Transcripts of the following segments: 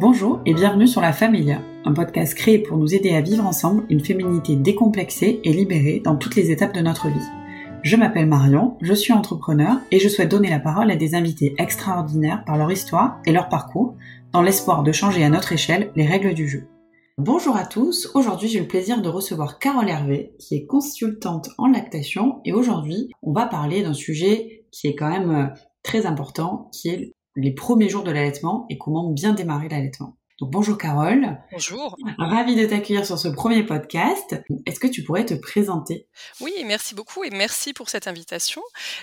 Bonjour et bienvenue sur La Familia, un podcast créé pour nous aider à vivre ensemble une féminité décomplexée et libérée dans toutes les étapes de notre vie. Je m'appelle Marion, je suis entrepreneur et je souhaite donner la parole à des invités extraordinaires par leur histoire et leur parcours, dans l'espoir de changer à notre échelle les règles du jeu. Bonjour à tous, aujourd'hui j'ai le plaisir de recevoir Carole Hervé, qui est consultante en lactation, et aujourd'hui on va parler d'un sujet qui est quand même euh, très important, qui est les premiers jours de l'allaitement et comment bien démarrer l'allaitement. Donc bonjour Carole. Bonjour. Ravie de t'accueillir sur ce premier podcast. Est-ce que tu pourrais te présenter? Oui, merci beaucoup et merci pour cette invitation.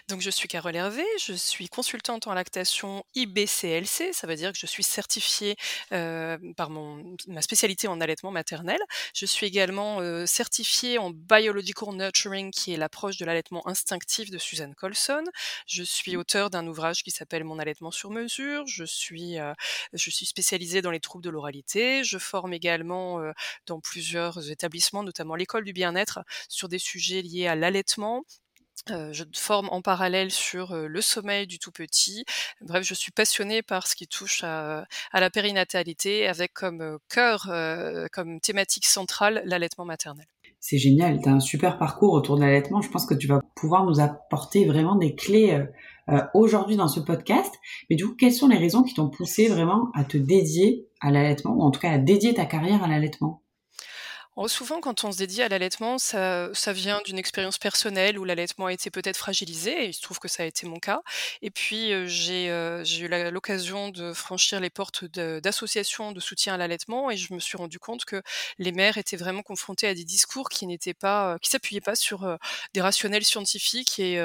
Donc je suis Carole Hervé, je suis consultante en lactation IBCLC, ça veut dire que je suis certifiée euh, par mon, ma spécialité en allaitement maternel. Je suis également euh, certifiée en Biological Nurturing, qui est l'approche de l'allaitement instinctif de Suzanne Colson. Je suis auteur d'un ouvrage qui s'appelle Mon allaitement sur mesure. Je suis, euh, je suis spécialisée dans les troubles de l'oralité. Je forme également dans plusieurs établissements, notamment l'école du bien-être, sur des sujets liés à l'allaitement, je forme en parallèle sur le sommeil du tout petit. Bref, je suis passionnée par ce qui touche à, la périnatalité avec comme cœur, comme thématique centrale l'allaitement maternel. C'est génial, tu as un super parcours autour de l'allaitement. Je pense que tu vas pouvoir nous apporter vraiment des clés aujourd'hui dans ce podcast. Mais du coup, quelles sont les raisons qui t'ont poussé vraiment à te dédier à l'allaitement, ou en tout cas à dédier ta carrière à l'allaitement? Oh, souvent, quand on se dédie à l'allaitement, ça, ça vient d'une expérience personnelle où l'allaitement a été peut-être fragilisé, et il se trouve que ça a été mon cas. Et puis, euh, j'ai euh, j'ai eu l'occasion de franchir les portes d'associations de, soutien à l'allaitement, et je me suis rendu compte que les mères étaient vraiment confrontées à des discours qui n'étaient pas, qui s'appuyaient pas sur des rationnels scientifiques, et,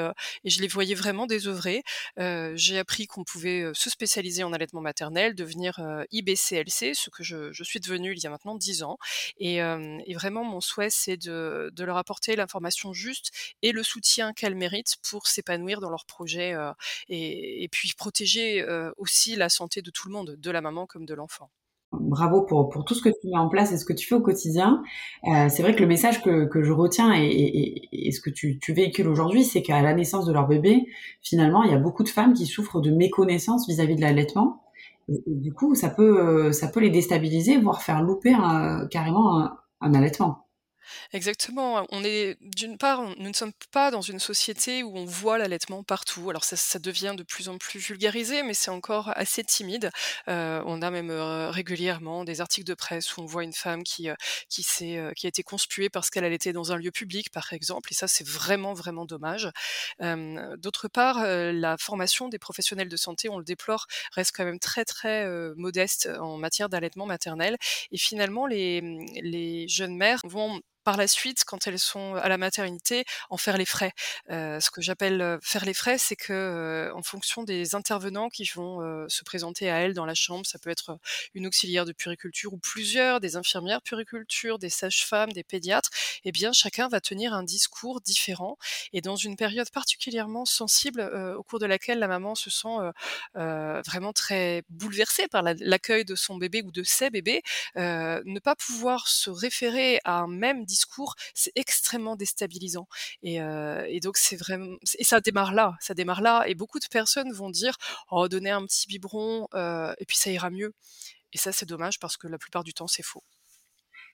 je les voyais vraiment désœuvrés. j'ai appris qu'on pouvait se spécialiser en allaitement maternel, devenir IBCLC, ce que je, suis devenue il y a maintenant 10 ans. Et, et vraiment, mon souhait, c'est de, leur apporter l'information juste et le soutien qu'elles méritent pour s'épanouir dans leur projet euh, et, puis protéger euh, aussi la santé de tout le monde, de la maman comme de l'enfant. Bravo pour, tout ce que tu mets en place et ce que tu fais au quotidien. Euh, c'est vrai que le message que, je retiens et, ce que tu, véhicules aujourd'hui, c'est qu'à la naissance de leur bébé, finalement, il y a beaucoup de femmes qui souffrent de méconnaissance vis-à-vis de l'allaitement. Du coup, ça peut, ça peut les déstabiliser, voire faire louper carrément un, un allaitement. Exactement. On est d'une part, nous ne sommes pas dans une société où on voit l'allaitement partout. Alors ça, devient de plus en plus vulgarisé, mais c'est encore assez timide. Euh, on a même euh, régulièrement des articles de presse où on voit une femme qui euh, qui s'est qui a été conspuée parce qu'elle allait dans un lieu public, par exemple. Et ça, c'est vraiment vraiment dommage. D'autre part, la formation des professionnels de santé, on le déplore, reste quand même très très modeste en matière d'allaitement maternel. Et finalement, les les jeunes mères vont par la suite, quand elles sont à la maternité, en faire les frais. Ce que j'appelle faire les frais, c'est que en fonction des intervenants qui vont se présenter à elles dans la chambre, ça peut être une auxiliaire de puriculture ou plusieurs, des infirmières puriculture, des sages-femmes, des pédiatres, eh bien chacun va tenir un discours différent et dans une période particulièrement sensible au cours de laquelle la maman se sent vraiment très bouleversée par l'accueil de son bébé ou de ses bébés, ne pas pouvoir se référer à un même discours c'est extrêmement déstabilisant. Et, donc c'est vraiment et ça démarre là, ça démarre là. Et beaucoup de personnes vont dire oh donner un petit biberon et puis ça ira mieux. Et ça c'est dommage parce que la plupart du temps c'est faux.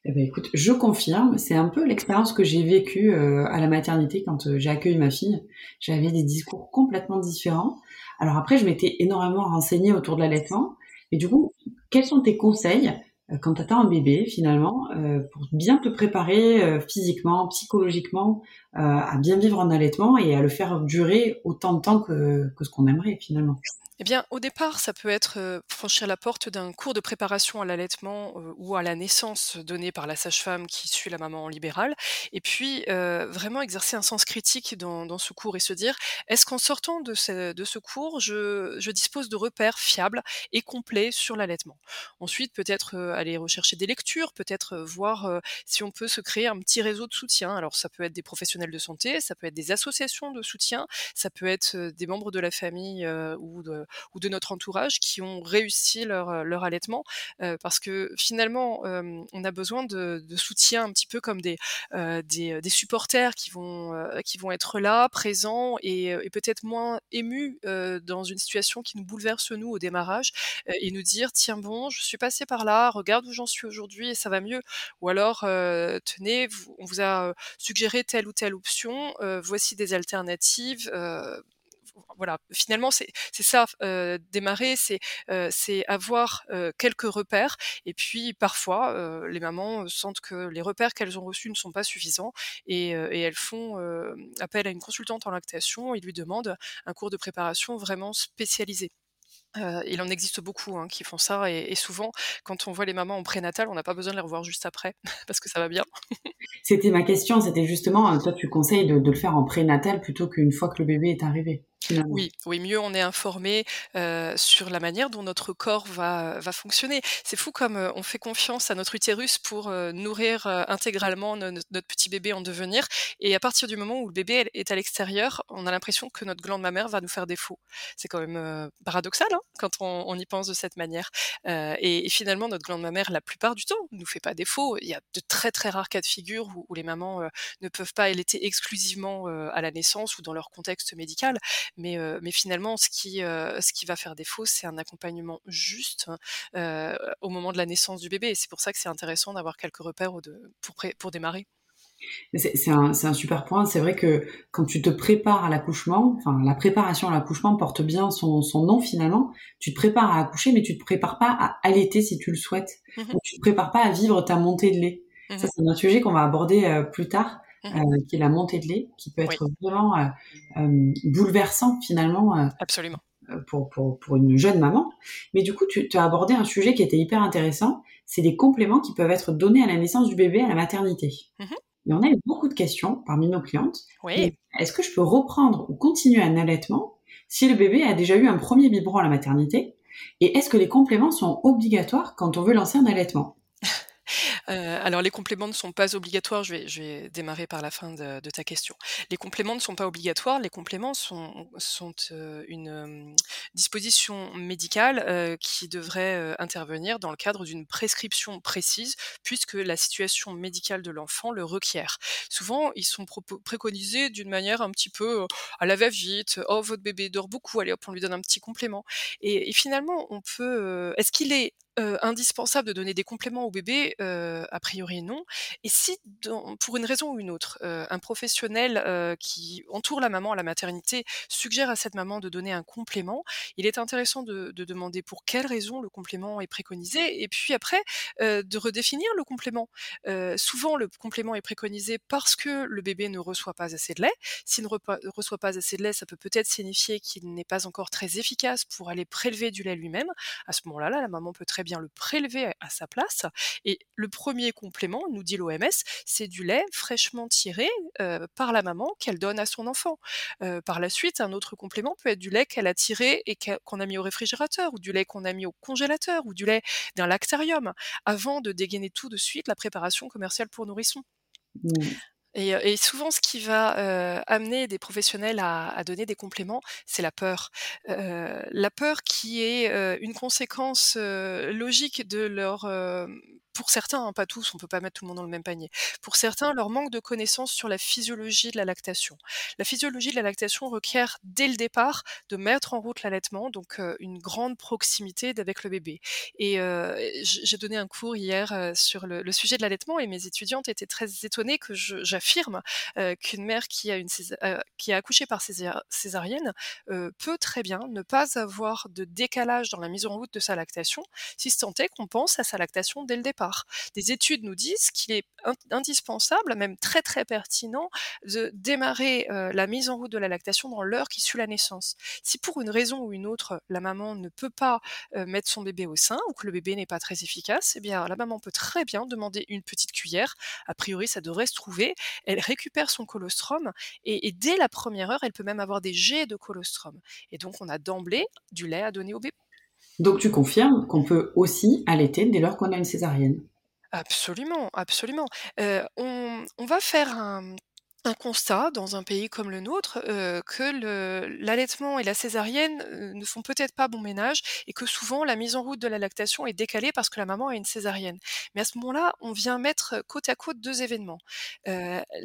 Eh ben, écoute, je confirme, c'est un peu l'expérience que j'ai vécue à la maternité quand j'ai accueilli ma fille. J'avais des discours complètement différents. Alors après, je m'étais énormément renseignée autour de l'allaitement. Et du coup, quels sont tes conseils euh, quand tu un bébé finalement euh, pour bien te préparer euh, physiquement, psychologiquement à bien vivre en allaitement et à le faire durer autant de temps que, que ce qu'on aimerait finalement. Eh bien, au départ, ça peut être franchir la porte d'un cours de préparation à l'allaitement ou à la naissance donné par la sage-femme qui suit la maman en libéral, et puis vraiment exercer un sens critique dans, ce cours et se dire est-ce qu'en sortant de ce, cours, je, dispose de repères fiables et complets sur l'allaitement? Ensuite, peut-être aller rechercher des lectures, peut-être voir si on peut se créer un petit réseau de soutien. Alors, ça peut être des professionnels de santé, ça peut être des associations de soutien, ça peut être des membres de la famille ou de ou de notre entourage qui ont réussi leur, leur allaitement. parce que finalement, on a besoin de, de, soutien un petit peu comme des, des, supporters qui vont, qui vont être là, présents et, et peut-être moins émus dans une situation qui nous bouleverse nous au démarrage et nous dire tiens bon, je suis passé par là, regarde où j'en suis aujourd'hui et ça va mieux. Ou alors tenez, on vous a suggéré telle ou telle option, voici des alternatives voilà, finalement, c'est ça, démarrer, c'est avoir quelques repères. Et puis, parfois, les mamans sentent que les repères qu'elles ont reçus ne sont pas suffisants et, elles font appel à une consultante en lactation et lui demandent un cours de préparation vraiment spécialisé. Il en existe beaucoup hein, qui font ça et, et, souvent, quand on voit les mamans en prénatal, on n'a pas besoin de les revoir juste après parce que ça va bien. c'était ma question, c'était justement, toi tu conseilles de, de le faire en prénatal plutôt qu'une fois que le bébé est arrivé? Oui, oui, mieux on est informé sur la manière dont notre corps va, fonctionner. C'est fou comme on fait confiance à notre utérus pour nourrir intégralement no- notre petit bébé en devenir. Et à partir du moment où le bébé est à l'extérieur, on a l'impression que notre glande mammaire va nous faire défaut. C'est quand même paradoxal hein, quand on, y pense de cette manière. Et, finalement, notre glande mammaire, la plupart du temps, nous fait pas défaut. Il y a de très très rares cas de figure où, où les mamans ne peuvent pas allaiter exclusivement à la naissance ou dans leur contexte médical. Mais, euh, mais finalement, ce qui, euh, ce qui va faire défaut, c'est un accompagnement juste euh, au moment de la naissance du bébé. Et c'est pour ça que c'est intéressant d'avoir quelques repères pour, pour démarrer. C'est un, un, super point. C'est vrai que quand tu te prépares à l'accouchement, enfin la préparation à l'accouchement porte bien son, son, nom finalement. Tu te prépares à accoucher, mais tu te prépares pas à allaiter si tu le souhaites. Mmh. Donc, tu te prépares pas à vivre ta montée de lait. Mmh. Ça, c'est un sujet qu'on va aborder euh, plus tard, mmh. Euh, qui est la montée de lait, qui peut être oui. vraiment euh, euh bouleversant finalement. euh, Absolument. Pour, pour, pour, une jeune maman. Mais du coup, tu, tu, as abordé un sujet qui était hyper intéressant. C'est des compléments qui peuvent être donnés à la naissance du bébé à la maternité. Et on a eu beaucoup de questions parmi nos clientes. Oui. Est-ce que je peux reprendre ou continuer un allaitement si le bébé a déjà eu un premier biberon à la maternité? Et est-ce que les compléments sont obligatoires quand on veut lancer un allaitement? Euh, alors les compléments ne sont pas obligatoires, je vais, je vais démarrer par la fin de, ta question. Les compléments ne sont pas obligatoires, les compléments sont, sont euh, une euh, disposition médicale euh, qui devrait euh, intervenir dans le cadre d'une prescription précise, puisque la situation médicale de l'enfant le requiert. Souvent, ils sont préconisés d'une manière un petit peu à la va-vite, oh votre bébé dort beaucoup, allez hop, on lui donne un petit complément. Et, et finalement, on peut... Est-ce qu'il est indispensable de donner des compléments au bébé A priori non. Et si, pour une raison ou une autre, un professionnel qui entoure la maman à la maternité suggère à cette maman de donner un complément, il est intéressant de, de demander pour quelle raison le complément est préconisé, et puis après de redéfinir le complément. souvent, le complément est préconisé parce que le bébé ne reçoit pas assez de lait. S'il ne reçoit pas assez de lait, ça peut peut-être signifier qu'il n'est pas encore très efficace pour aller prélever du lait lui-même. À ce moment-là, là, la maman peut très bien le prélever à sa place. Et le premier complément, nous dit l'OMS, c'est du lait fraîchement tiré euh, par la maman qu'elle donne à son enfant. Euh, par la suite, un autre complément peut être du lait qu'elle a tiré et qu'on a mis au réfrigérateur, ou du lait qu'on a mis au congélateur, ou du lait d'un lactarium, avant de dégainer tout de suite la préparation commerciale pour nourrissons. Mmh. Et, souvent, ce qui va euh, amener des professionnels à, à, donner des compléments, c'est la peur. Euh, la peur qui est euh, une conséquence logique de leur pour certains, hein, pas tous, on peut pas mettre tout le monde dans le même panier. Pour certains, leur manque de connaissances sur la physiologie de la lactation. La physiologie de la lactation requiert dès le départ de mettre en route l'allaitement, donc une grande proximité avec le bébé. Et j'ai donné un cours hier sur le, sujet de l'allaitement et mes étudiantes étaient très étonnées que j'affirme qu'une mère qui a, une accouché par césarienne peut très bien ne pas avoir de décalage dans la mise en route de sa lactation, si tant est qu'on pense à sa lactation dès le départ. Des études nous disent qu'il est indispensable, même très très pertinent, de démarrer euh, la mise en route de la lactation dans l'heure qui suit la naissance. Si pour une raison ou une autre, la maman ne peut pas euh, mettre son bébé au sein ou que le bébé n'est pas très efficace, eh bien la maman peut très bien demander une petite cuillère. A priori, ça devrait se trouver. Elle récupère son colostrum et, et dès la première heure, elle peut même avoir des jets de colostrum. Et donc, on a d'emblée du lait à donner au bébé. Donc tu confirmes qu'on peut aussi allaiter dès lors qu'on a une césarienne? Absolument, absolument. Euh, on, on, va faire un, un constat dans un pays comme le nôtre, que l'allaitement et la césarienne, ne font peut-être pas bon ménage et que souvent la mise en route de la lactation est décalée parce que la maman a une césarienne. Mais à ce moment-là, on vient mettre côte à côte 2 événements,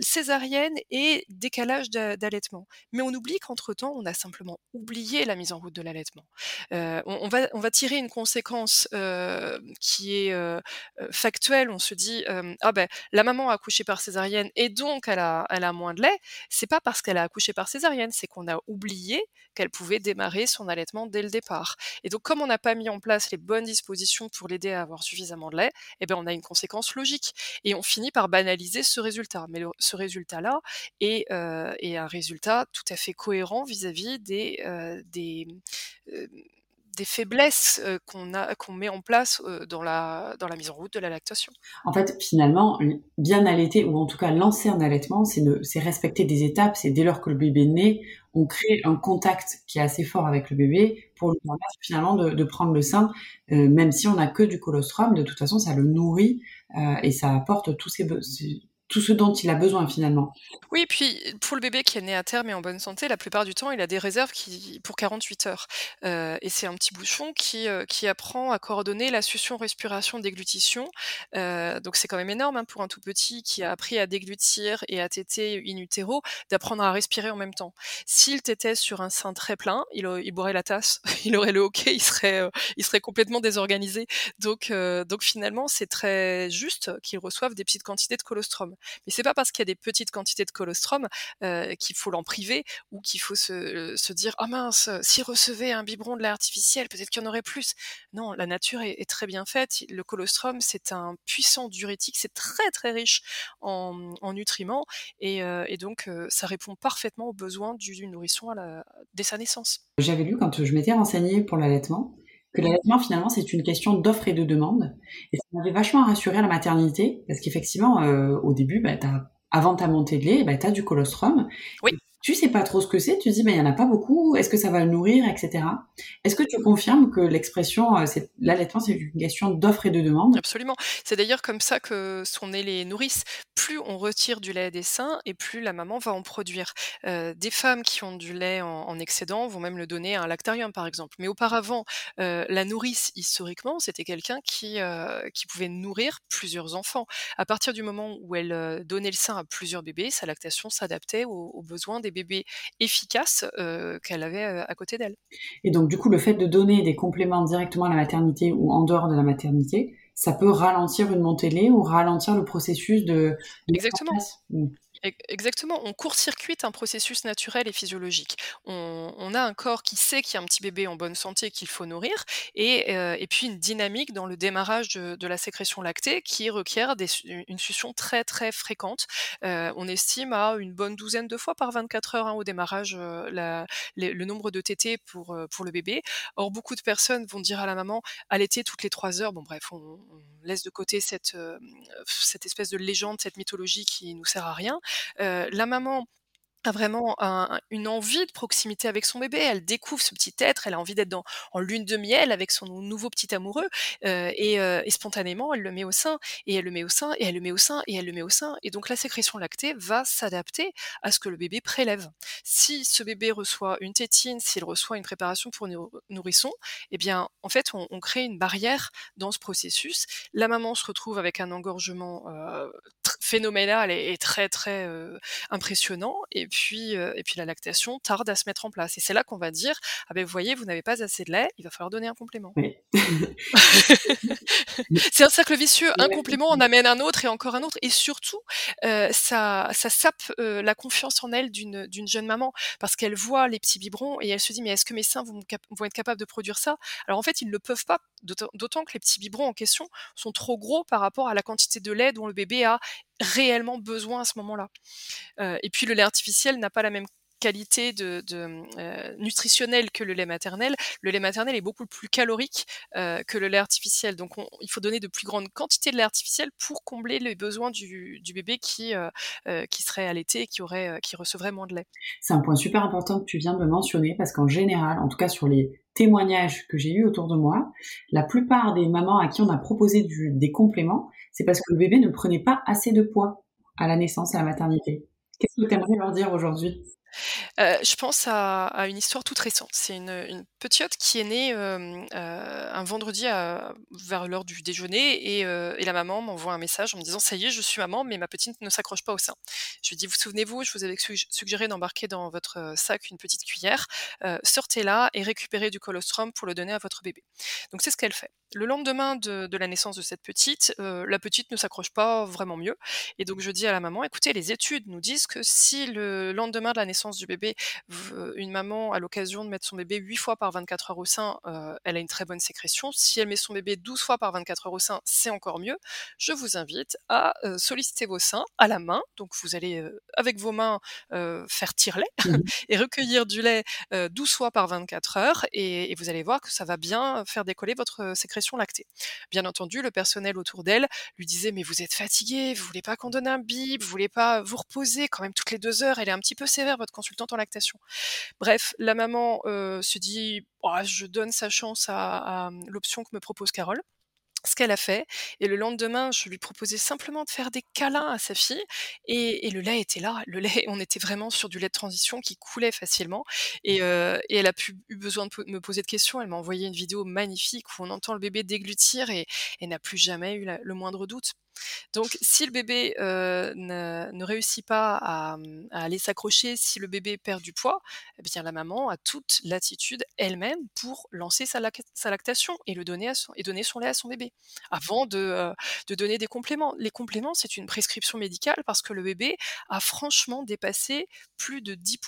césarienne et décalage d'a d'allaitement. Mais on oublie qu'entre-temps, on a simplement oublié la mise en route de l'allaitement. On va tirer une conséquence, qui est, factuelle. On se dit, «Ah beh, la maman a accouché par césarienne et donc elle a elle a moins de lait, c'est pas parce qu'elle a accouché par césarienne, c'est qu'on a oublié qu'elle pouvait démarrer son allaitement dès le départ. Et donc, comme on n'a pas mis en place les bonnes dispositions pour l'aider à avoir suffisamment de lait, eh ben, on a une conséquence logique. Et on finit par banaliser ce résultat. Mais ce résultat-là est, euh, est, un résultat tout à fait cohérent vis-à-vis des, euh, euh, des faiblesses qu'on a qu'on met en place dans la mise en route de la lactation. En fait, finalement, bien allaiter ou en tout cas lancer un allaitement, c'est respecter des étapes. C'est dès lors que le bébé naît, on crée un contact qui est assez fort avec le bébé pour lui permettre finalement de, prendre le sein, même si on n'a que du colostrum. De toute façon, ça le nourrit et ça apporte tous ces, tout ce dont il a besoin finalement. Oui, puis pour le bébé qui est né à terme et en bonne santé, la plupart du temps, il a des réserves qui, pour 48 heures. Euh, et c'est un petit bouchon qui, euh, qui apprend à coordonner la succion, respiration, déglutition. Euh, donc c'est quand même énorme hein, pour un tout petit qui a appris à déglutir et à téter in utero, d'apprendre à respirer en même temps. S'il t'était sur un sein très plein, il, boirait la tasse, il aurait le hockey, il serait, complètement désorganisé. Donc, donc finalement, c'est très juste qu'il reçoive des petites quantités de colostrum. Mais c'est pas parce qu'il y a des petites quantités de colostrum euh, qu'il faut l'en priver ou qu'il faut se, se dire ah mince, s'il recevait un biberon de lait artificiel, peut-être qu'il y en aurait plus. Non, la nature est, très bien faite. Le colostrum, c'est un puissant diurétique, c'est très très riche en, en nutriments et, euh, donc euh, ça répond parfaitement aux besoins du, nourrisson dès sa naissance. J'avais lu quand je m'étais renseignée pour l'allaitement que l'allaitement finalement c'est une question d'offre et de demande. Et ça m'avait vachement rassuré à la maternité parce qu'effectivement euh, au début bah, as, avant ta montée de lait bah, tu as du colostrum. Oui tu sais pas trop ce que c'est, tu dis, mais il y en a pas beaucoup, est-ce que ça va le nourrir, etc. Est-ce que tu confirmes que l'expression, euh, l'allaitement, c'est une question d'offre et de demande? Absolument. C'est d'ailleurs comme ça que sont nées les nourrices. Plus on retire du lait des seins, et plus la maman va en produire. Euh, des femmes qui ont du lait en, en, excédent vont même le donner à un lactarium, par exemple. Mais auparavant, euh, la nourrice, historiquement, c'était quelqu'un qui, qui pouvait nourrir plusieurs enfants. À partir du moment où elle donnait le sein à plusieurs bébés, sa lactation s'adaptait aux, aux besoins des des bébés efficaces euh, qu'elle avait euh, à côté d'elle. Et donc, du coup, le fait de donner des compléments directement à la maternité ou en dehors de la maternité, ça peut ralentir une montée de lait ou ralentir le processus de... de Exactement. Exactement, on court-circuite un processus naturel et physiologique. On, a un corps qui sait qu'il y a un petit bébé en bonne santé qu'il faut nourrir, et, euh, et, puis une dynamique dans le démarrage de, la sécrétion lactée qui requiert une succion très très fréquente. Euh, on estime à une bonne douzaine de fois par 24 heures hein, au démarrage euh, le nombre de tétés pour, le bébé. Or, beaucoup de personnes vont dire à la maman allaiter toutes les 3 heures. Bon, bref, on, laisse de côté cette, cette espèce de légende, cette mythologie qui nous sert à rien. Euh, la maman a vraiment un, une envie de proximité avec son bébé. Elle découvre ce petit être, elle a envie d'être en lune de miel avec son nouveau petit amoureux, euh, et, euh, et, spontanément, elle le met au sein, et elle le met au sein, et elle le met au sein, et elle le met au sein. Et donc la sécrétion lactée va s'adapter à ce que le bébé prélève. Si ce bébé reçoit une tétine, s'il reçoit une préparation pour nourrisson, eh bien, en fait, on, crée une barrière dans ce processus. La maman se retrouve avec un engorgement euh, phénoménal et, et, très très euh, impressionnant. Et puis, euh, et puis la lactation tarde à se mettre en place. Et c'est là qu'on va dire ah ben vous voyez, vous n'avez pas assez de lait, il va falloir donner un complément. C'est un cercle vicieux. Un complément en amène un autre et encore un autre. Et surtout, euh, ça, ça sape la confiance en elle d'une, d'une jeune maman parce qu'elle voit les petits biberons et elle se dit mais est-ce que mes seins vont, vont être capables de produire ça? Alors en fait, ils ne le peuvent pas. D'autant que les petits biberons en question sont trop gros par rapport à la quantité de lait dont le bébé a réellement besoin à ce moment-là. Euh, et puis le lait artificiel n'a pas la même qualité euh, nutritionnelle que le lait maternel. Le lait maternel est beaucoup plus calorique euh, que le lait artificiel. Donc on, il faut donner de plus grandes quantités de lait artificiel pour combler les besoins du, bébé qui, euh, qui serait allaité et qui, aurait, qui recevrait moins de lait. C'est un point super important que tu viens de mentionner parce qu'en général, en tout cas sur les témoignages que j'ai eu autour de moi, la plupart des mamans à qui on a proposé des compléments, c'est parce que le bébé ne prenait pas assez de poids à la naissance, à la maternité. Qu'est-ce que tu aimerais leur dire aujourd'hui? Je pense à une histoire toute récente. C'est une, petite qui est née, un vendredi vers l'heure du déjeuner et la maman m'envoie un message en me disant: «Ça y est, je suis maman, mais ma petite ne s'accroche pas au sein». Je lui dis: «Vous souvenez-vous, je vous avais sug suggéré d'embarquer dans votre, sac une petite cuillère, sortez-la et récupérez du colostrum pour le donner à votre bébé». Donc c'est ce qu'elle fait. Le lendemain de de la naissance de cette petite, heu, la petite ne s'accroche pas vraiment mieux et donc je dis à la maman: «Écoutez, les études nous disent que si le lendemain de la naissance du bébé, une maman a l'occasion de mettre son bébé 8 fois par 24 heures au sein, heu, elle a une très bonne sécrétion. Si elle met son bébé 12 fois par 24 heures au sein, c'est encore mieux. Je vous invite à, heu, solliciter vos seins à la main». Donc vous allez, avec vos mains, faire tire-lait Mmh et recueillir du lait, heu, 12 fois par 24 heures et et vous allez voir que ça va bien faire décoller votre, heu, lactée. Bien entendu, le personnel autour d'elle lui disait: «Mais vous êtes fatiguée, vous voulez pas qu'on donne un bib, vous voulez pas vous reposer quand même toutes les 2 heures, elle est un petit peu sévère votre consultante en lactation». Bref, la maman, heu, se dit: «Oh, je donne sa chance à mmh, l'option que me propose Carole». Ce qu'elle a fait et le lendemain, je lui proposais simplement de faire des câlins à sa fille et le lait était là. Le lait on était vraiment sur du lait de transition qui coulait facilement et et elle a plus eu besoin de me poser de questions. Elle m'a envoyé une vidéo magnifique où on entend le bébé déglutir et et n'a plus jamais eu le moindre doute. Donc si le bébé, heu, ne ne réussit pas à, mmh, à aller s'accrocher, si le bébé perd du poids, eh bien la maman a toute l'attitude elle-même pour lancer sa lac sa lactation et le donner à son et donner son lait à son bébé. Avant de, heu, de donner des compléments. Les compléments, c'est une prescription médicale parce que le bébé a franchement dépassé plus de 10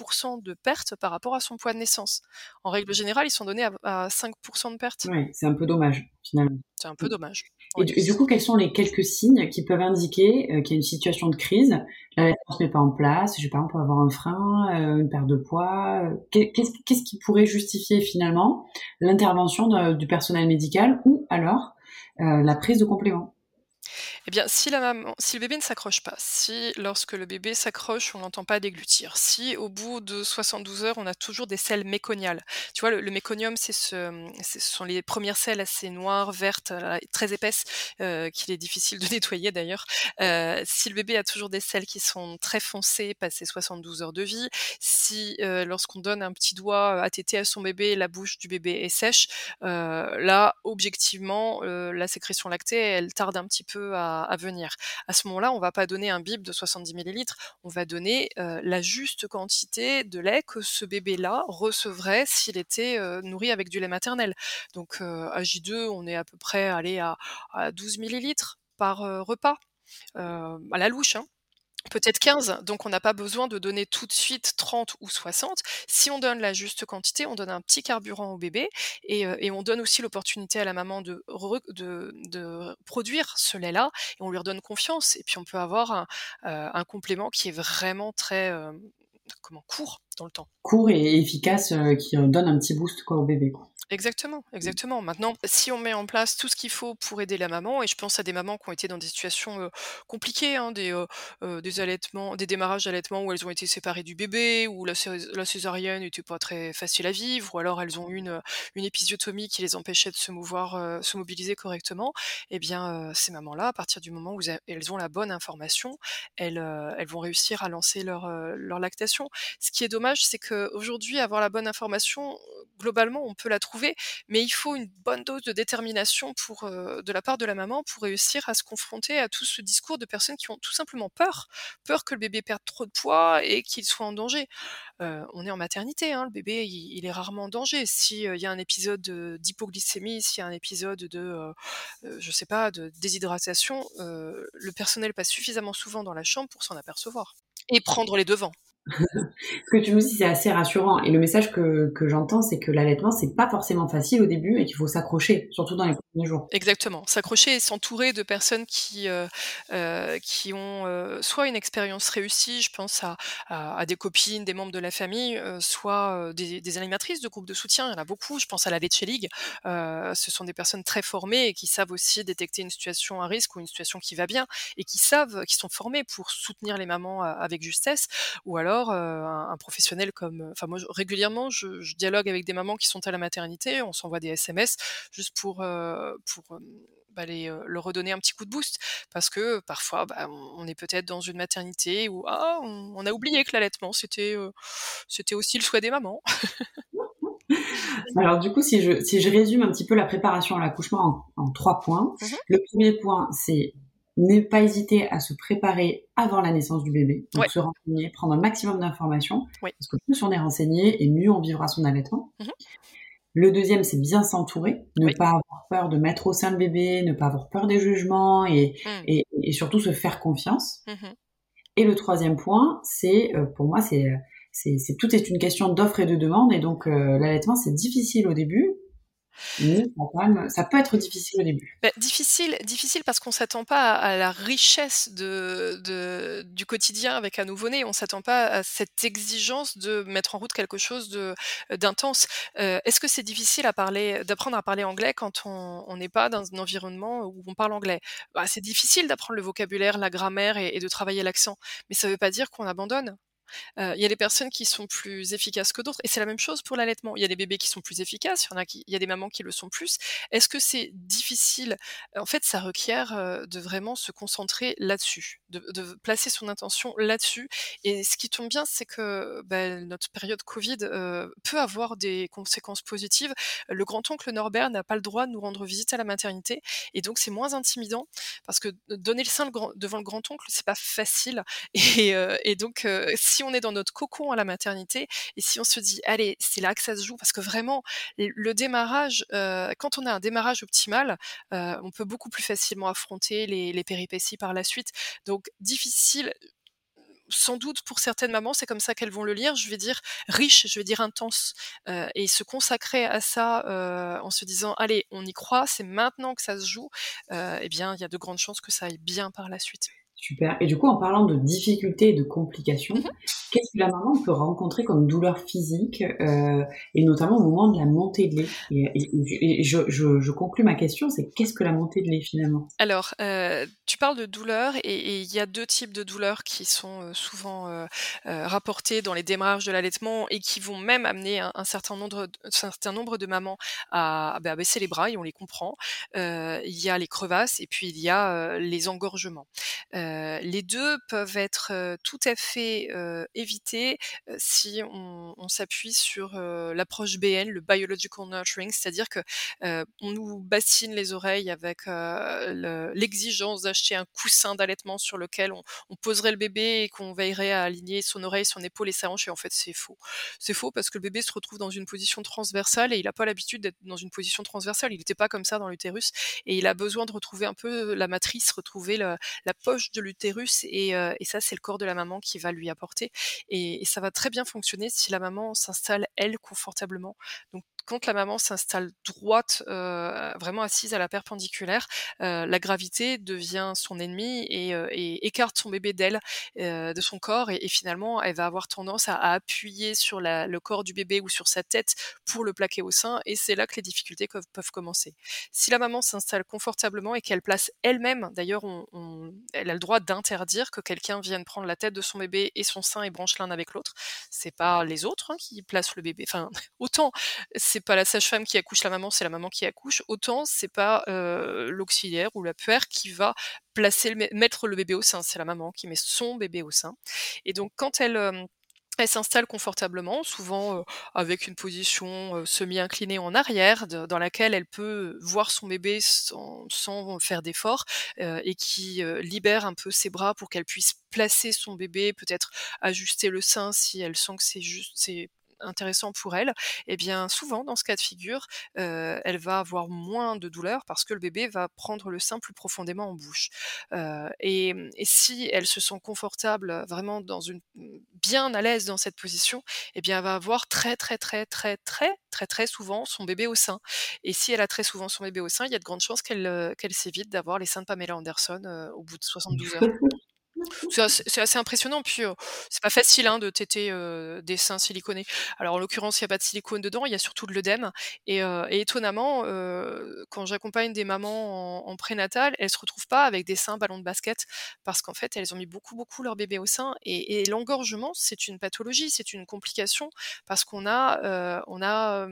de perte par rapport à son poids de naissance. En règle générale, ils sont donnés à à 5% de perte. Ouais, c'est un peu dommage, finalement. C'est un peu dommage. et Oui. du et du coup, quels sont les quelques signes qui peuvent indiquer, heu, qu'il y a une situation de crise? L'allaitement se met pas en place, je sais pas, on peut avoir un frein, heu, une perte de poids, qu'est qu'est-ce qui pourrait justifier finalement l'intervention du personnel médical ou alors, la prise de compléments? Eh bien, si le bébé ne s'accroche pas, si lorsque le bébé s'accroche, on l'entend pas déglutir, si au bout de 72 heures, on a toujours des selles méconiales. Tu vois, le méconium, c'est ce, ce sont les premières selles assez noires, vertes, heu, très épaisses, heu, qu'il est difficile de nettoyer d'ailleurs. Heu, si le bébé a toujours des selles qui sont très foncées passé 72 heures de vie, si, lorsqu'on donne un petit doigt à téter à son bébé, la bouche du bébé est sèche, là, objectivement, la sécrétion lactée, elle tarde un petit peu à à venir. À ce moment-là, on va pas donner un bib de 70 millilitres, on va donner, heu, la juste quantité de lait que ce bébé-là recevrait s'il était, heu, nourri avec du lait maternel. Donc, heu, à J2, on est à peu près, allez, à à 12 millilitres par, repas, à la louche, hein. Peut-être 15, donc on n'a pas besoin de donner tout de suite 30 ou 60. Si on donne la juste quantité, on donne un petit carburant au bébé et et on donne aussi l'opportunité à la maman de re de de produire ce lait-là et on lui redonne confiance et puis on peut avoir un, un complément qui est vraiment très, hem, comment? Court dans le temps. Court et efficace, qui, donne un petit boost quoi au bébé. Exactement, Mmh. exactement. Maintenant, si on met en place tout ce qu'il faut pour aider la maman et je pense à des mamans qui ont été dans des situations, compliquées, hein, des, allaitements des démarrages d'allaitement où elles ont été séparées du bébé, où la cés la césarienne était pas très facile à vivre, ou alors elles ont eu une, une épisiotomie qui les empêchait de se mouvoir, se mobiliser correctement. Et bien, ces mamans-là, à partir du moment où elles ont la bonne information, elles, vont réussir à lancer leur lactation. Ce qui est dommage, c'est qu'aujourd'hui, avoir la bonne information, globalement, on peut la trouver, mais il faut une bonne dose de détermination heu, de la part de la maman pour réussir à se confronter à tout ce discours de personnes qui ont tout simplement peur. Peur que le bébé perde trop de poids et qu'il soit en danger. Heu, on est en maternité, hein, le bébé, il est rarement en danger. Si, heu, il y a un épisode, d'hypoglycémie, s'il y a un épisode de, je sais pas, de déshydratation, le personnel passe suffisamment souvent dans la chambre pour s'en apercevoir et prendre les devants. Ce que tu nous dis, c'est assez rassurant. Et le message que j'entends, c'est que l'allaitement, c'est pas forcément facile au début et qu'il faut s'accrocher, surtout dans les premiers jours. Exactement, s'accrocher et s'entourer de personnes qui, heu heu, qui ont, heu, soit une expérience réussie, je pense à à des copines, des membres de la famille, soit, des animatrices de groupes de soutien, il y en a beaucoup, je pense à la Leche League. Ce sont des personnes très formées et qui savent aussi détecter une situation à risque ou une situation qui va bien et qui savent qui sont formées pour soutenir les mamans, avec justesse. Ou alors, un un professionnel comme, enfin moi régulièrement je je dialogue avec des mamans qui sont à la maternité, on s'envoie des SMS juste pour, pour, bah, les, leur redonner un petit coup de boost parce que parfois bah, on est peut-être dans une maternité où ah, on, a oublié que l'allaitement c'était c'était aussi le souhait des mamans. Alors du coup, si je, si je résume un petit peu la préparation à l'accouchement en, trois points, mmh le premier point, c'est ne pas hésiter à se préparer avant la naissance du bébé, donc se renseigner, prendre un maximum d'informations, parce que plus on est renseigné et mieux on vivra son allaitement. Mmh le deuxième, c'est bien s'entourer, ne pas avoir peur de mettre au sein le bébé, ne pas avoir peur des jugements et, mmh. et, et surtout se faire confiance. Et le troisième point, c'est euh, pour moi, c'est c'est, tout est une question d'offre et de demande, et donc euh, l'allaitement c'est difficile au début, ça, peut être difficile au début. Bah, difficile, difficile parce qu'on s'attend pas à, la richesse de, du quotidien avec un nouveau-né. On s'attend pas à cette exigence de mettre en route quelque chose d'intense. Euh, est-ce que c'est difficile à parler, d'apprendre à parler anglais quand on n'est pas dans un environnement où on parle anglais? Bah, C'est difficile d'apprendre le vocabulaire, la grammaire et de travailler l'accent, mais ça ne veut pas dire qu'on abandonne. Il y a des personnes qui sont plus efficaces que d'autres et c'est la même chose pour l'allaitement. Il y a des bébés qui sont plus efficaces, il y en a qui il des mamans qui le sont plus. Est-ce que c'est difficile? En fait, ça requiert, de vraiment se concentrer là-dessus, de placer son intention là-dessus et ce qui tombe bien, c'est que, bah, notre période covid, peut avoir des conséquences positives. Le grand-oncle Norbert n'a pas le droit de nous rendre visite à la maternité et donc c'est moins intimidant parce que donner le sein devant le grand-oncle, c'est pas facile et donc si on est dans notre cocon à la maternité et si on se dit allez c'est là que ça se joue parce que vraiment le démarrage euh, quand on a un démarrage optimal euh, on peut beaucoup plus facilement affronter les, péripéties par la suite donc difficile sans doute pour certaines mamans, c'est comme ça qu'elles vont le lire. Je vais dire riche, je vais dire intense, euh, et se consacrer à ça en se disant allez, on y croit, c'est maintenant que ça se joue. Euh, eh bien, il y a de grandes chances que ça aille bien par la suite. Super. Et du coup, en parlant de difficultés et de complications, mmh qu'est-ce que la maman peut rencontrer comme douleur physique, euh, et notamment au moment de la montée de lait? Et, je, je, je, conclus ma question, c'est qu'est-ce que la montée de lait finalement? Alors, euh, tu parles de douleur, et il y a deux types de douleurs qui sont euh, souvent euh, rapportées dans les démarrages de l'allaitement et qui vont même amener un, certain, nombre, un certain nombre de mamans à, bah, à, baisser les bras, et on les comprend. il y a les crevasses, et puis il y a les engorgements. Euh, les deux peuvent être tout à fait évités si on, s'appuie sur l'approche BN, le biological nurturing, c'est-à-dire que on nous bassine les oreilles avec l'exigence d'acheter un coussin d'allaitement sur lequel on, poserait le bébé et qu'on veillerait à aligner son oreille, son épaule et sa hanche. Et en fait, c'est faux. C'est faux parce que le bébé se retrouve dans une position transversale et il n'a pas l'habitude d'être dans une position transversale. Il n'était pas comme ça dans l'utérus et il a besoin de retrouver un peu la matrice, retrouver la poche de l'utérus et, et, ça c'est le corps de la maman qui va lui apporter et, ça va très bien fonctionner si la maman s'installe elle confortablement. Donc quand la maman s'installe droite, euh, vraiment assise à la perpendiculaire, euh, la gravité devient son ennemie et, euh, écarte son bébé d'elle, euh, de son corps, et, finalement, elle va avoir tendance à, appuyer sur le corps du bébé ou sur sa tête pour le plaquer au sein, et c'est là que les difficultés peuvent, commencer. Si la maman s'installe confortablement et qu'elle place elle-même, d'ailleurs, on, elle a le droit d'interdire que quelqu'un vienne prendre la tête de son bébé et son sein et branche l'un avec l'autre. C'est pas les autres hein, qui placent le bébé. Enfin, autant c'est pas la sage-femme qui accouche la maman, c'est la maman qui accouche, autant c'est pas euh, l'auxiliaire ou la puère qui va placer mettre le bébé au sein, c'est la maman qui met son bébé au sein. Et donc quand elle elle s'installe confortablement, souvent avec une position semi-inclinée en arrière, dans laquelle elle peut voir son bébé sans, faire d'effort et qui libère un peu ses bras pour qu'elle puisse placer son bébé, peut-être ajuster le sein si elle sent que c'est juste, c'est intéressant pour elle, et eh bien souvent dans ce cas de figure, euh, elle va avoir moins de douleur parce que le bébé va prendre le sein plus profondément en bouche. Euh, et, et, si elle se sent confortable, vraiment dans une bien à l'aise dans cette position, et eh bien elle va avoir très très très très très très très souvent son bébé au sein. Et si elle a très souvent son bébé au sein, il y a de grandes chances qu'elle qu'elle s'évite d'avoir les seins de Pamela Anderson euh, au bout de 72 heures. C'est assez, impressionnant, puis c'est pas facile hein, de téter des seins siliconés. Alors en l'occurrence, il n'y a pas de silicone dedans, il y a surtout de l'œdème. Et, étonnamment, quand j'accompagne des mamans en, prénatal, elles se retrouvent pas avec des seins ballons de basket, parce qu'en fait, elles ont mis beaucoup, beaucoup leur bébé au sein. Et, et l'engorgement, c'est une pathologie, c'est une complication, parce qu'on a, on a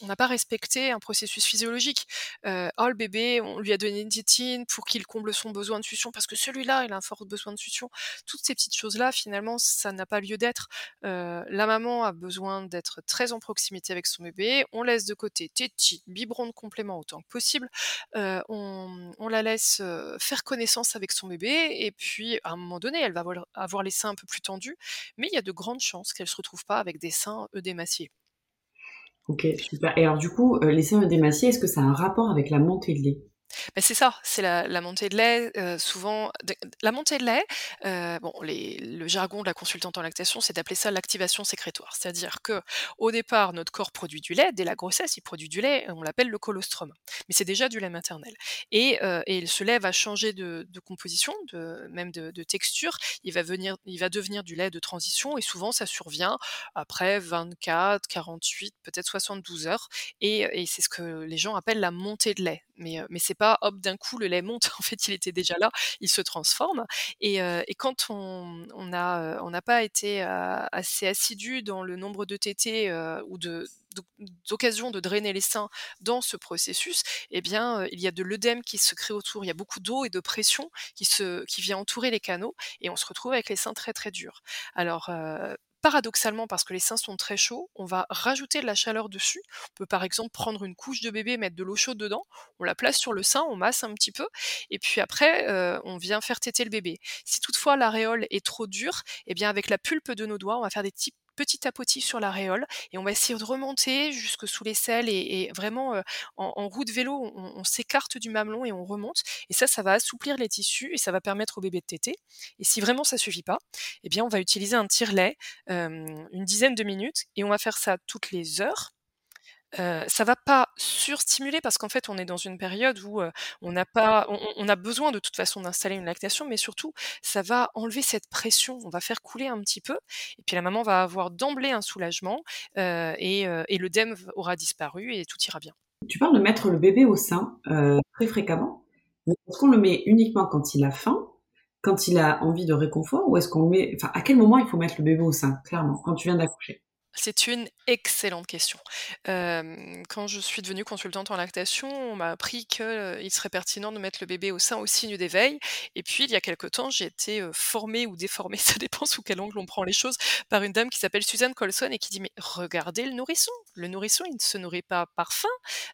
on n'a pas respecté un processus physiologique. Heu, oh le bébé, on lui a donné une tétine pour qu'il comble son besoin de succion parce que celui-là, il a un fort besoin de succion. Toutes ces petites choses-là, finalement, ça n'a pas lieu d'être. Heu, la maman a besoin d'être très en proximité avec son bébé. On laisse de côté tétine, biberon de complément autant que possible. Heu, on la laisse, faire connaissance avec son bébé et puis à un moment donné, elle va avoir les seins un peu plus tendus, mais il y a de grandes chances qu'elle se retrouve pas avec des seins œdémaciés. OK, super et alors du coup, heu, les seins œdémaciés, est-ce que ça a un rapport avec la montée de lait? Bah, c'est ça, c'est la montée de lait, souvent la montée de lait, bon le jargon de la consultante en lactation, c'est d'appeler ça l'activation sécrétoire. C'est-à-dire qu'au départ, notre corps produit du lait, dès la grossesse, il produit du lait, on l'appelle le colostrum. Mais c'est déjà du lait maternel et ce lait va changer de composition, même de texture. Il va devenir du lait de transition et souvent ça survient après 24-48, peut-être 72 heures et c'est ce que les gens appellent la montée de lait. Mais mais c'est pas hop d'un coup le lait monte, en fait il était déjà là, il se transforme et quand on n'a pas été, assez assidu dans le nombre de heu, ou de d'oc d'occasions de drainer les seins dans ce processus et bien, il y a de l'œdème qui se crée autour. Il y a beaucoup d'eau et de pression qui vient entourer les canaux et on se retrouve avec les seins très, très durs. Alors, paradoxalement, parce que les seins sont très chauds, on va rajouter de la chaleur dessus. On peut par exemple prendre une couche de bébé, mettre de l'eau chaude dedans, on la place sur le sein, on masse un petit peu et puis après, heu, on vient faire téter le bébé. Si toutefois l'aréole est trop dure et bien avec la pulpe de nos doigts, on va faire des petits petits tapotis sur l'aréole et on va essayer de remonter jusque sous l'aisselle et et vraiment, heu, en en roue de vélo, on s'écarte du mamelon et on remonte et ça, ça va assouplir les tissus et ça va permettre au bébé de téter et si vraiment ça suffit pas et bien on va utiliser un tire-lait, hem, une dizaine de minutes et on va faire ça toutes les heures Ça va pas surstimuler parce qu'en fait, on est dans une période où, on n'a pas on a besoin de toute façon d'installer une lactation, mais surtout, ça va enlever cette pression. On va faire couler un petit peu et puis la maman va avoir d'emblée un soulagement, et et l'œdème v aura disparu et tout ira bien. Tu parles de mettre le bébé au sein, très fréquemment, est-ce qu'on le met uniquement quand il a faim, quand il a envie de réconfort ou est-ce qu'on met enfin, à quel moment il faut mettre le bébé au sein, clairement? Quand tu viens d'accoucher? C'est une excellente question. Quand je suis devenue consultante en lactation, on m'a appris que, heu, il serait pertinent de mettre le bébé au sein au signe d'éveil et puis il y a quelque temps, j'ai été, formée ou déformée, ça dépend sous quel angle on prend les choses, par une dame qui s'appelle Suzanne Colson et qui dit: «Mais regardez le nourrisson, le nourrisson, il ne se nourrit pas par faim,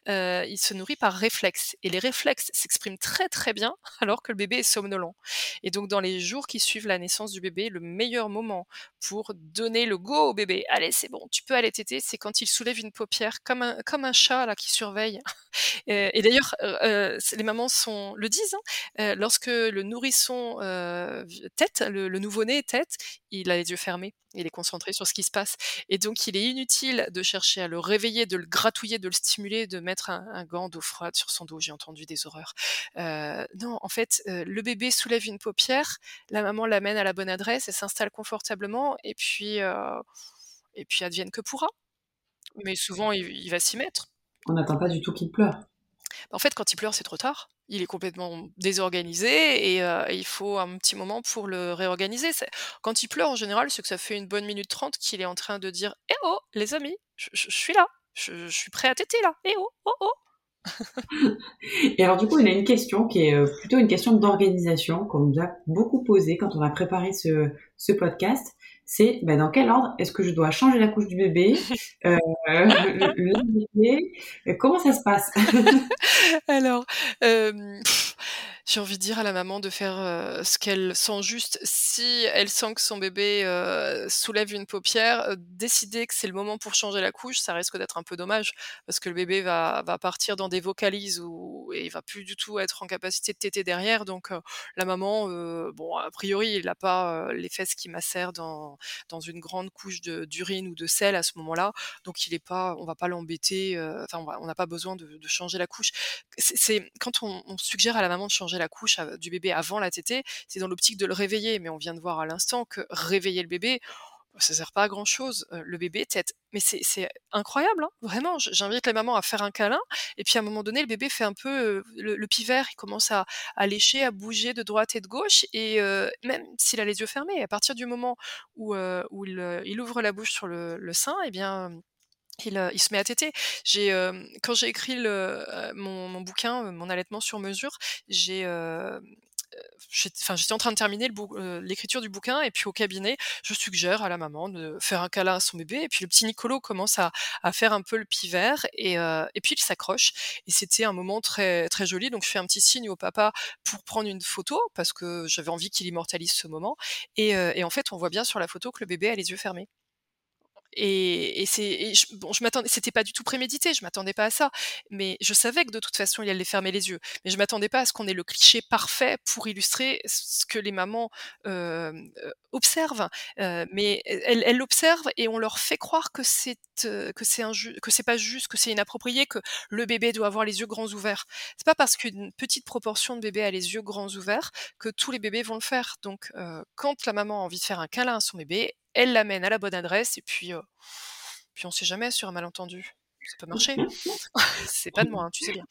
heu, il se nourrit par réflexe et les réflexes s'expriment très, très bien alors que le bébé est somnolent» et donc dans les jours qui suivent la naissance du bébé, le meilleur moment pour donner le go au bébé: «Allez, c'est bon, tu peux aller téter», c'est quand il soulève une paupière comme un comme un chat là qui surveille. Et d'ailleurs, heu, les mamans sont le disent, hein, lorsque le nourrisson, heu, v tète, le le nouveau-né tète, il a les yeux fermés. Il est concentré sur ce qui se passe et donc il est inutile de chercher à le réveiller, de le gratouiller, de le stimuler, de mettre un gant d'eau froide sur son dos. J'ai entendu des horreurs. Heu, non, en fait, heu, le bébé soulève une paupière, la maman l'amène à la bonne adresse, elle s'installe confortablement et puis, heu et puis advienne que pourra. Mais souvent il il va s'y mettre. On n'attend pas du tout qu'il pleure. En fait, quand il pleure, c'est trop tard. Il est complètement désorganisé et il faut un petit moment pour le réorganiser. Quand il pleure en général, c'est que ça fait une bonne minute trente qu'il est en train de dire: «Eh oh, les amis, je suis là, je suis prêt à téter là. Eh oh, oh oh!» Et alors du coup, y a une question qui est, plutôt une question d'organisation qu'on nous a beaucoup posée quand on a préparé ce podcast. C'est, bah, dans quel ordre est-ce que je dois changer la couche du bébé, heu, le le bébé, heu, comment ça se passe? Alors, hem, j'ai envie de dire à la maman de faire, ce qu'elle sent juste. Si elle sent que son bébé, heu, soulève une paupière, heu, décider que c'est le moment pour changer la couche, ça risque d'être un peu dommage parce que le bébé va partir dans des vocalises où et il va plus du tout être en capacité de téter derrière donc heu, la maman, bon a priori, il a pas, les fesses qui macèrent dans une grande couche d'urine ou de sel à ce moment-là, donc il est pas on va pas l'embêter, enfin on n'a pas besoin de changer la couche. C'est quand on suggère à la maman de changer la couche, du bébé avant la tétée, c'est dans l'optique de le réveiller, mais on vient de voir à l'instant que réveiller le bébé, ça sert pas à grand chose. Heu, le bébé tète, mais c'est incroyable, hein, vraiment. J'invite les mamans à faire un câlin et puis à un moment donné, le bébé fait un peu, heu, le le pivert, il commence à lécher, à bouger de droite et de gauche et heu, même s'il a les yeux fermés, à partir du moment où, où il, ouvre la bouche sur le sein et bien, il, il se met à téter. J'ai, quand j'ai écrit le, mon, bouquin, mon allaitement sur mesure, j'ai enfin, j'étais en train de terminer l'écriture du bouquin et puis au cabinet, je suggère à la maman de faire un câlin à son bébé et puis le petit Nicolo commence à, faire un peu le pivert et, euh, et puis il s'accroche et c'était un moment très très joli donc je fais un petit signe au papa pour prendre une photo parce que j'avais envie qu'il immortalise ce moment et en fait on voit bien sur la photo que le bébé a les yeux fermés. Et, et c'est, bon, je m'attendais, c'était pas du tout prémédité, je m'attendais pas à ça, mais je savais que de toute façon il allait fermer les yeux. Mais je m'attendais pas à ce qu'on ait le cliché parfait pour illustrer ce que les mamans euh, observent. Euh, mais elles, l'observent et on leur fait croire que c'est que c'est que c'est pas juste, que c'est inapproprié, que le bébé doit avoir les yeux grands ouverts. C'est pas parce qu'une petite proportion de bébés a les yeux grands ouverts que tous les bébés vont le faire. Donc, euh, quand la maman a envie de faire un câlin à son bébé, elle l'amène à la bonne adresse et puis, euh, puis on sait jamais sur un malentendu. Ça peut marcher. c'est pas de moi, hein, tu sais bien.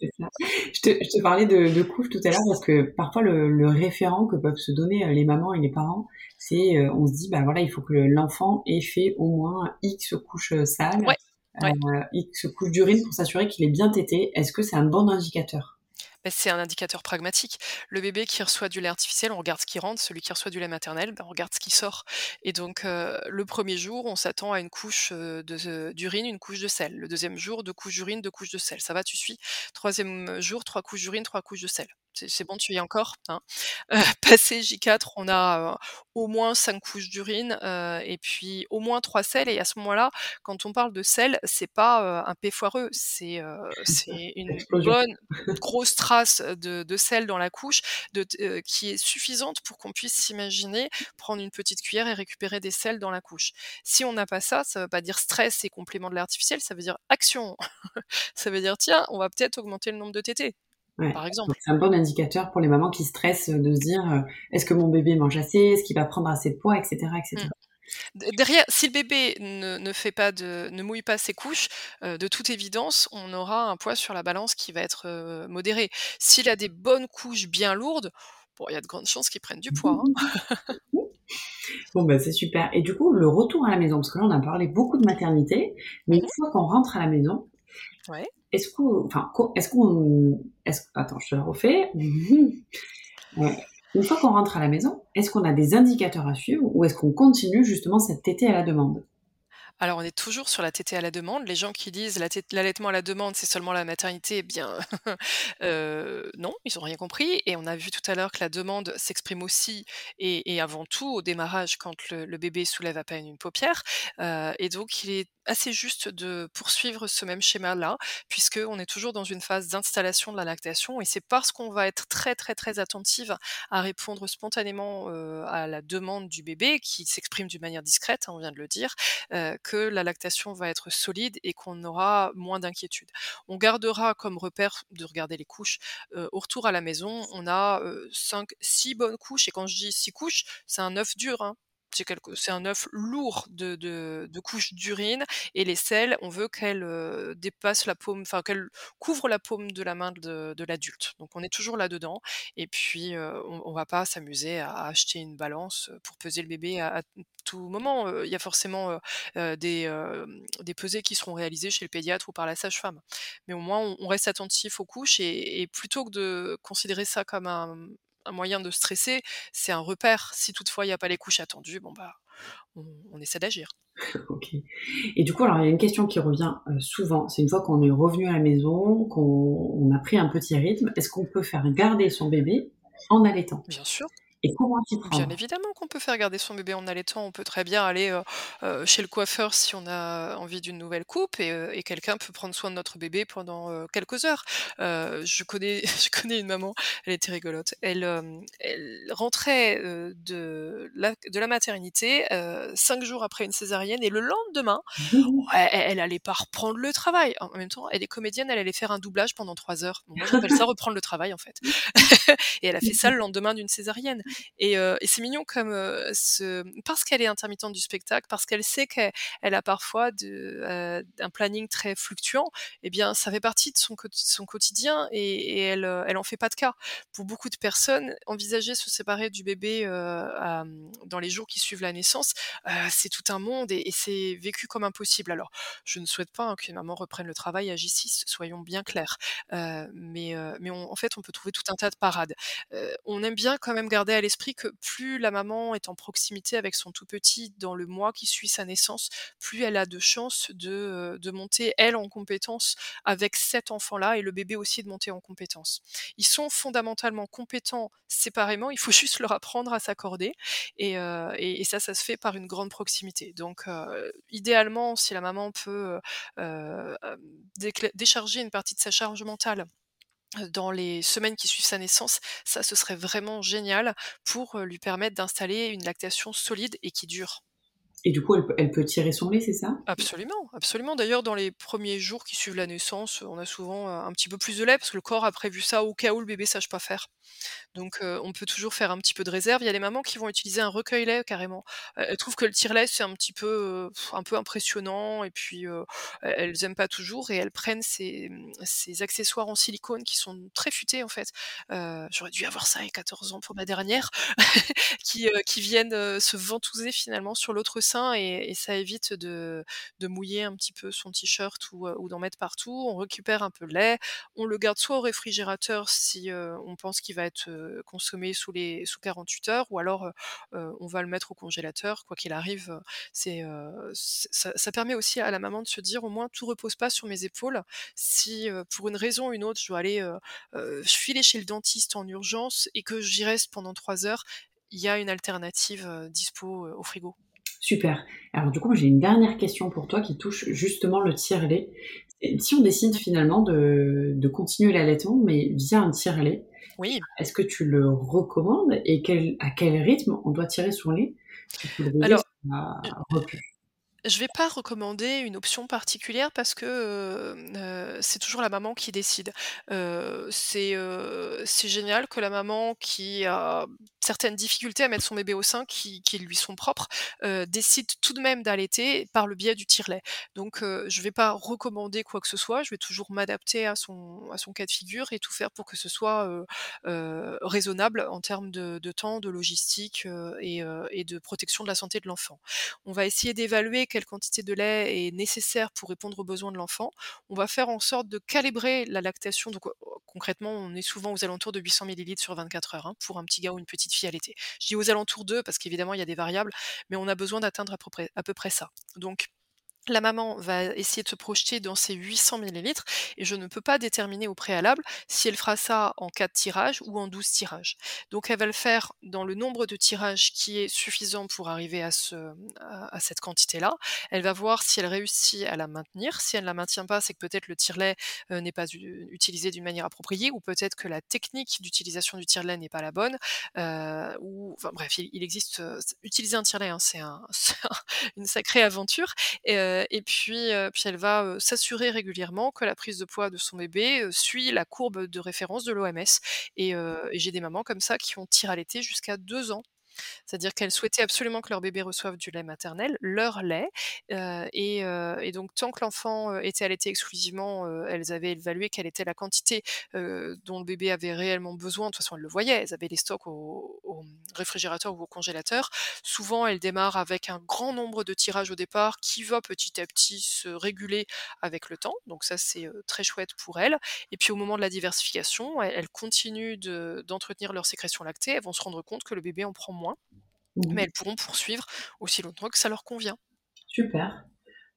Je te, je te, parlais de, de couches tout à l'heure parce que parfois le, le, référent que peuvent se donner euh, les mamans et les parents, c'est euh, on se dit bah voilà il faut que l'enfant ait fait au moins X couches sales, ouais, ouais. Euh, X couches d'urine pour s'assurer qu'il est bien tété. Est-ce que c'est un bon indicateur? Ben, c'est un indicateur pragmatique. Le bébé qui reçoit du lait artificiel, on regarde ce qui rentre. Celui qui reçoit du lait maternel, ben, on regarde ce qui sort. Et donc, euh, le premier jour, on s'attend à une couche d'urine, une couche de sel. Le deuxième jour, deux couches d'urine, deux couches de sel. Ça va, tu suis. Troisième jour, trois couches d'urine, trois couches de sel c'est bon, tu y es encore. Hein. Euh, passé J4, on a euh, au moins 5 couches d'urine euh, et puis au moins 3 sels. Et à ce moment-là, quand on parle de sel, c'est pas un P foireux, c'est une bonne grosse trace de, de, sel dans la couche de, qui est suffisante pour qu'on puisse s'imaginer prendre une petite cuillère et récupérer des sels dans la couche. Si on n'a pas ça, ça veut pas dire stress et complément de l'artificiel, ça veut dire action. ça veut dire tiens, on va peut-être augmenter le nombre de tétés par exemple. C'est un bon indicateur pour les mamans qui stressent de se dire euh, est-ce que mon bébé mange assez, est-ce qu'il va prendre assez de poids, etc. etc. Mmh. Derrière, si le bébé ne, ne, fait pas de, ne mouille pas ses couches, euh, de toute évidence, on aura un poids sur la balance qui va être euh, modéré. S'il a des bonnes couches bien lourdes, bon, il y a de grandes chances qu'il prenne du poids. Hein. bon, ben c'est super. Et du coup, le retour à la maison, parce que là, on a parlé beaucoup de maternité, mais une mmh fois qu'on rentre à la maison, ouais est-ce qu'on, enfin, est-ce qu'on, attends, je te le refais. Une fois qu'on rentre à la maison, est-ce qu'on a des indicateurs à suivre ou est-ce qu'on continue justement cette tétée à la demande? Alors, on est toujours sur la tétée à la demande. Les gens qui disent l'allaitement à la demande, c'est seulement la maternité, eh bien, euh, non, ils n'ont rien compris. Et on a vu tout à l'heure que la demande s'exprime aussi et, et, avant tout au démarrage quand le, le, bébé soulève à peine une paupière. Euh, et donc, il est assez juste de poursuivre ce même schéma-là, puisqu'on est toujours dans une phase d'installation de la lactation, et c'est parce qu'on va être très très très attentive à répondre spontanément euh, à la demande du bébé, qui s'exprime d'une manière discrète, hein, on vient de le dire, euh, que la lactation va être solide et qu'on aura moins d'inquiétude. On gardera comme repère de regarder les couches. Euh, au retour à la maison, on a 5, 6 bonnes couches, et quand je dis 6 couches, c'est un œuf dur, hein, c'est un œuf lourd de, couches d'urine et les selles, on veut qu'elles euh, dépassent la paume, enfin qu'elles couvrent la paume de la main de, l'adulte. Donc on est toujours là dedans et puis euh, on, on va pas s'amuser à acheter une balance pour peser le bébé à, tout moment. Euh, il y a forcément des, pesées qui seront réalisées chez le pédiatre ou par la sage-femme. Mais au moins on, reste attentif aux couches et plutôt que de considérer ça comme un, un moyen de stresser, c'est un repère. Si toutefois il n'y a pas les couches attendues, bon bah on, on essaie d'agir. ok. Et du coup, alors il y a une question qui revient euh, souvent. C'est une fois qu'on est revenu à la maison, qu'on a pris un petit rythme, est-ce qu'on peut faire garder son bébé en allaitant? Bien sûr. Et comment Bien évidemment qu'on peut faire garder son bébé en allaitant. On peut très bien aller euh, euh, chez le coiffeur si on a envie d'une nouvelle coupe et, euh, et quelqu'un peut prendre soin de notre bébé pendant euh, quelques heures. Euh, je connais, je connais une maman, elle était rigolote. Elle, euh, elle rentrait de la, de la maternité cinq jours après une césarienne et le lendemain, elle, elle, allait pas reprendre le travail. En même temps, elle est comédienne, elle allait faire un doublage pendant trois heures. Bon, moi, j'appelle ça reprendre le travail en fait. et elle a fait ça le lendemain d'une césarienne. Et, et c'est mignon comme ce... parce qu'elle est intermittente du spectacle, parce qu'elle sait qu'elle elle a parfois de, un planning très fluctuant, eh bien, ça fait partie de son, quotidien et, elle, elle en fait pas de cas. Pour beaucoup de personnes, envisager se séparer du bébé dans les jours qui suivent la naissance, c'est tout un monde et, c'est vécu comme impossible. Alors, je ne souhaite pas hein, qu'une maman reprenne le travail à J6, soyons bien clairs. Euh, mais en fait, on peut trouver tout un tas de parades. Euh, on aime bien quand même garder à l'esprit que plus la maman est en proximité avec son tout petit dans le mois qui suit sa naissance, plus elle a de chances de, de monter, elle, en compétence avec cet enfant-là et le bébé aussi de monter en compétence. Ils sont fondamentalement compétents séparément, il faut juste leur apprendre à s'accorder et, et, et, ça, ça se fait par une grande proximité. Donc, idéalement, si la maman peut décharger une partie de sa charge mentale dans les semaines qui suivent sa naissance, ça ce serait vraiment génial pour lui permettre d'installer une lactation solide et qui dure. Et du coup, elle, peut tirer son lait, c'est ça? Absolument, absolument. D'ailleurs, dans les premiers jours qui suivent la naissance, on a souvent un petit peu plus de lait parce que le corps a prévu ça au cas où le bébé sache pas faire. Donc, on peut toujours faire un petit peu de réserve. Il y a des mamans qui vont utiliser un recueil-lait carrément. Elles trouvent que le tire-lait c'est un petit peu, un peu impressionnant et puis elles aiment pas toujours et elles prennent ces, ces, accessoires en silicone qui sont très futés en fait. J'aurais dû avoir ça à 14 ans pour ma dernière, qui, qui viennent se ventouser finalement sur l'autre et, ça évite de, de, mouiller un petit peu son t-shirt ou, d'en mettre partout. On récupère un peu le lait, on le garde soit au réfrigérateur si on pense qu'il va être consommé sous les sous 48 heures ou alors on va le mettre au congélateur. Quoi qu'il arrive ça, permet aussi à la maman de se dire au moins tout repose pas sur mes épaules. Si pour une raison ou une autre je dois aller filer chez le dentiste en urgence et que j'y reste pendant trois heures il y a une alternative dispo au frigo Super. Alors du coup, j'ai une dernière question pour toi qui touche justement le tire-lait. Si on décide finalement de, de continuer l'allaitement, mais via un tire-lait, oui. Est-ce que tu le recommandes et quel, à quel rythme on doit tirer son lait? Alors, je vais pas recommander une option particulière parce que euh, c'est toujours la maman qui décide. Euh, c'est génial que la maman qui a certaines difficultés à mettre son bébé au sein, qui, lui sont propres, décide tout de même d'allaiter par le biais du tire-lait. Donc je vais pas recommander quoi que ce soit, je vais toujours m'adapter à son cas de figure et tout faire pour que ce soit raisonnable en termes de, temps, de logistique et de protection de la santé de l'enfant. On va essayer d'évaluer quelle quantité de lait est nécessaire pour répondre aux besoins de l'enfant. On va faire en sorte de calibrer la lactation. Donc concrètement, on est souvent aux alentours de 800 ml sur 24 heures hein, pour un petit gars ou une petite fille à l'été. Je dis aux alentours d'eux parce qu'évidemment il y a des variables, mais on a besoin d'atteindre à à peu près ça. Donc la maman va essayer de se projeter dans ces 800 millilitres et je ne peux pas déterminer au préalable si elle fera ça en 4 tirages ou en 12 tirages. Donc elle va le faire dans le nombre de tirages qui est suffisant pour arriver à, ce, à, cette quantité-là. Elle va voir si elle réussit à la maintenir. Si elle ne la maintient pas, c'est que peut-être le tire-lait euh, n'est pas utilisé d'une manière appropriée ou peut-être que la technique d'utilisation du tire-lait n'est pas la bonne. Euh, enfin, bref, il, existe... Euh, utiliser un tire-lait, hein, c'est un, une sacrée aventure. Et puis, euh, puis elle va euh, s'assurer régulièrement que la prise de poids de son bébé suit la courbe de référence de l'OMS. Et, j'ai des mamans comme ça qui ont tiré à l'été jusqu'à deux ans c'est-à-dire qu'elles souhaitaient absolument que leur bébé reçoive du lait maternel, leur lait, euh, et, euh, et, donc tant que l'enfant euh, était allaité exclusivement, elles avaient évalué quelle était la quantité dont le bébé avait réellement besoin. De toute façon, elles le voyaient, elles avaient les stocks au, réfrigérateur ou au congélateur. Souvent, elles démarrent avec un grand nombre de tirages au départ qui va petit à petit se réguler avec le temps. Donc ça, c'est très chouette pour elles. Et puis au moment de la diversification, elles, continuent d'entretenir leur sécrétion lactée. Elles vont se rendre compte que le bébé en prend moins Mmh mais elles pourront poursuivre aussi longtemps que ça leur convient. Super.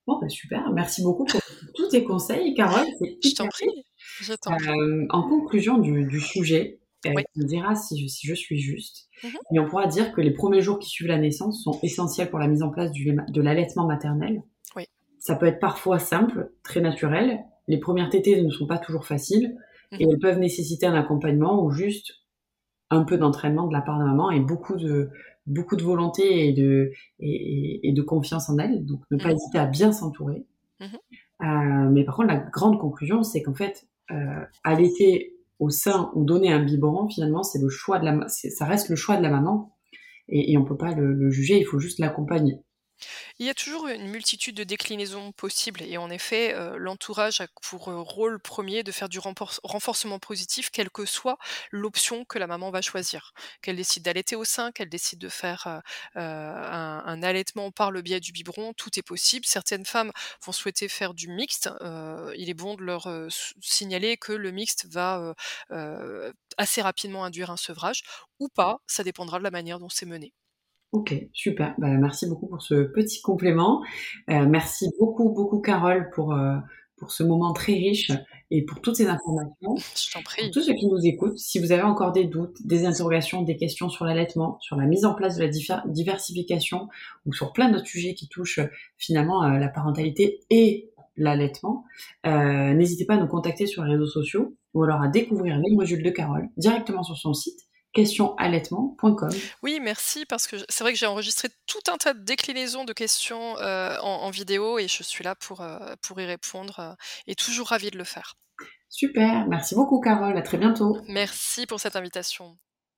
Bon, bah super. Merci beaucoup pour tous tes conseils, Carole. Je t'en prie. Je euh, en conclusion du, sujet, euh, tu me diras si je, si je suis juste. Mmh on pourra dire que les premiers jours qui suivent la naissance sont essentiels pour la mise en place du, de l'allaitement maternel. Oui. Ça peut être parfois simple, très naturel. Les premières tétées ne sont pas toujours faciles mmh et elles peuvent nécessiter un accompagnement ou juste un peu d'entraînement de la part de maman et beaucoup de, beaucoup de volonté et de, et, de confiance en elle. Donc, ne pas mhm. hésiter à bien s'entourer. Mhm. Euh, mais par contre, la grande conclusion, c'est qu'en fait, euh, allaiter au sein ou donner un biberon, finalement, c'est le choix de la, ça reste le choix de la maman et, et on peut pas le, le juger, il faut juste l'accompagner. Il y a toujours une multitude de déclinaisons possibles et en effet, heu, l'entourage a pour, heu, rôle premier de faire du renforcement positif, quelle que soit l'option que la maman va choisir. Qu'elle décide d'allaiter au sein, qu'elle décide de faire, heu, un allaitement par le biais du biberon, tout est possible. Certaines femmes vont souhaiter faire du mixte, il est bon de leur, signaler que le mixte va, assez rapidement induire un sevrage ou pas, ça dépendra de la manière dont c'est mené. OK, super. Bah, merci beaucoup pour ce petit complément. Heu, merci beaucoup, beaucoup Carole pour, heu, pour ce moment très riche et pour toutes ces informations. Je t'en Pour prie. tous ceux qui nous écoutent, si vous avez encore des doutes, des interrogations, des questions sur l'allaitement, sur la mise en place de la diversification ou sur plein d'autres sujets qui touchent, finalement, heu, la parentalité et l'allaitement, n'hésitez pas à nous contacter sur les réseaux sociaux ou alors à découvrir les modules de Carole directement sur son site questionallaitement.com. Oui, merci parce que c'est vrai que j'ai enregistré tout un tas de déclinaisons de questions, heu, en en vidéo et je suis là pour, pour y répondre, heu, et toujours ravie de le faire. Super, merci beaucoup Carole, à très bientôt. Merci pour cette invitation.